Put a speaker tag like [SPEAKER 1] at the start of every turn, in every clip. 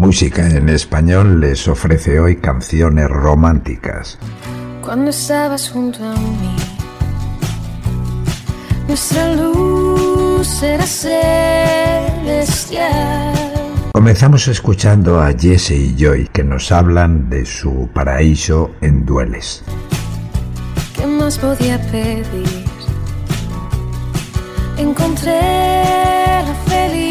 [SPEAKER 1] Música en español les ofrece hoy canciones románticas.
[SPEAKER 2] Cuando estabas junto a mí, nuestra luz era celestial.
[SPEAKER 1] Comenzamos escuchando a Jesse y Joy que nos hablan de su paraíso en Dueles.
[SPEAKER 2] ¿Qué más podía pedir? Encontré la felicidad.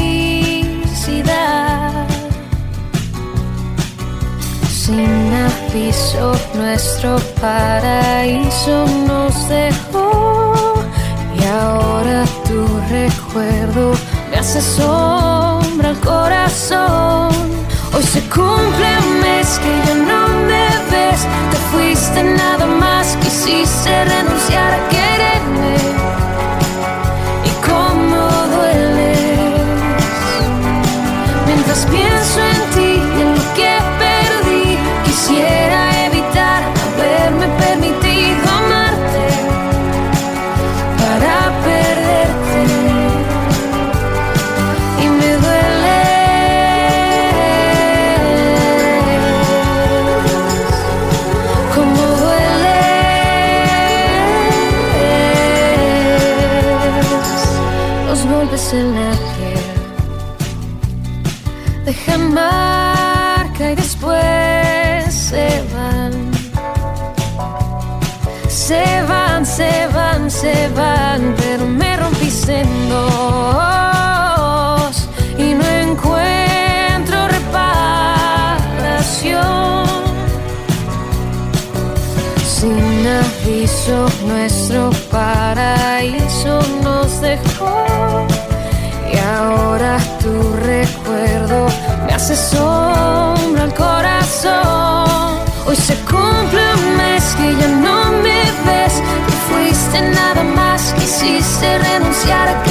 [SPEAKER 2] Aviso, nuestro paraíso nos dejó. Y ahora tu recuerdo me hace sombra al corazón. Hoy se cumple un mes que ya no me ves. Te fuiste nada más, quisiste renunciar a quererme. La piel dejan marca y después se van. Se van, se van, se van, pero me rompiste en dos y no encuentro reparación. Sin aviso, nuestro paraíso nos dejó. Ahora tu recuerdo me hace sombra al corazón. Hoy se cumple un mes que ya no me ves. Te fuiste nada más, quisiste renunciar a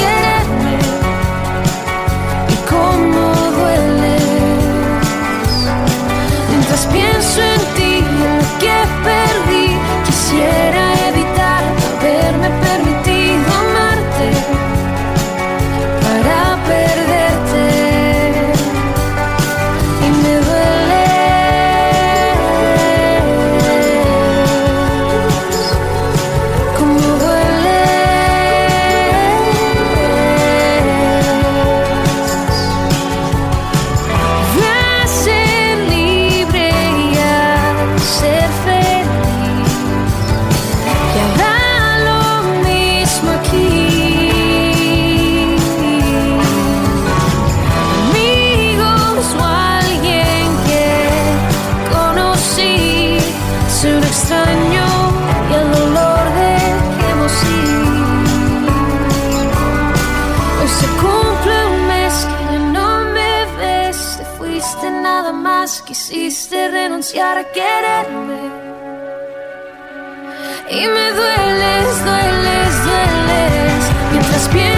[SPEAKER 2] quisiste renunciar a quererme. Y me dueles, dueles, dueles Mientras pienso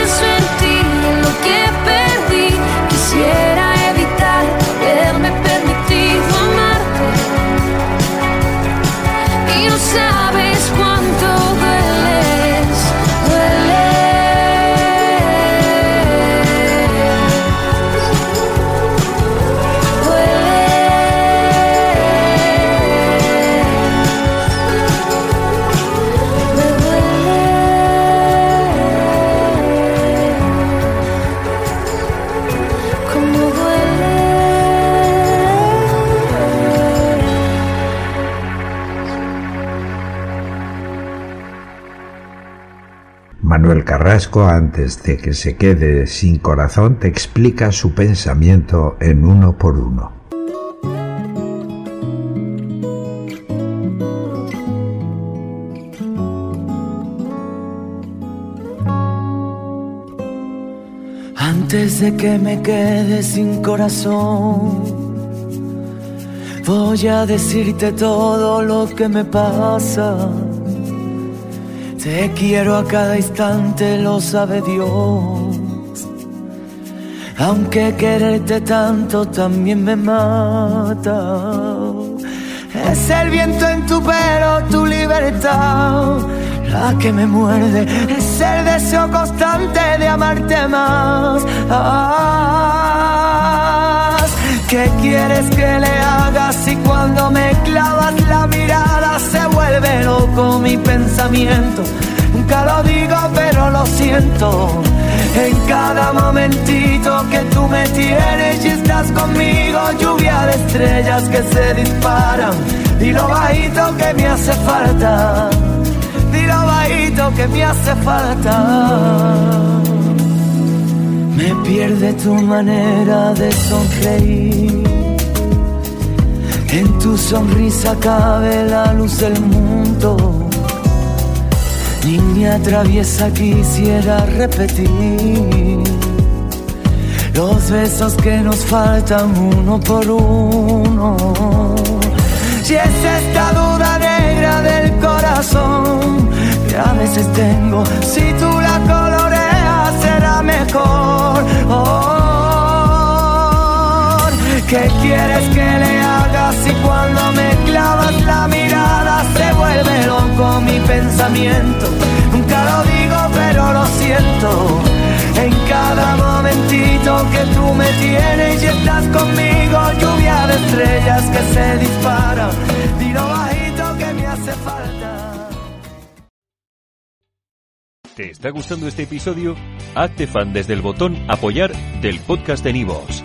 [SPEAKER 1] Manuel Carrasco, antes de que se quede sin corazón, te explica su pensamiento en uno por uno.
[SPEAKER 3] Antes de que me quede sin corazón, voy a decirte todo lo que me pasa. Te quiero a cada instante, lo sabe Dios. Aunque quererte tanto también me mata. Es el viento en tu pelo, tu libertad, la que me muerde. Es el deseo constante de amarte más. Ah, ¿Qué quieres que le haga si cuando me clavas la mirada se vuelve loco mi pensamiento? Nunca lo digo pero lo siento. En cada momentito que tú me tienes y estás conmigo, lluvia de estrellas que se disparan. Y lo bajito que me hace falta, y lo bajito que me hace falta. Me pierde tu manera de sonreír. En tu sonrisa cabe la luz del mundo. Niña traviesa quisiera repetir los besos que nos faltan uno por uno. Si es esta duda negra del corazón que a veces tengo, ¿Qué quieres que le haga si cuando me clavas la mirada se vuelve loco mi pensamiento? Nunca lo digo pero lo siento. En cada momentito que tú me tienes y estás conmigo, lluvia de estrellas que se disparan. Tiro bajito que me hace falta.
[SPEAKER 4] ¿Te está gustando este episodio? Hazte fan desde el botón Apoyar del podcast de Nivos.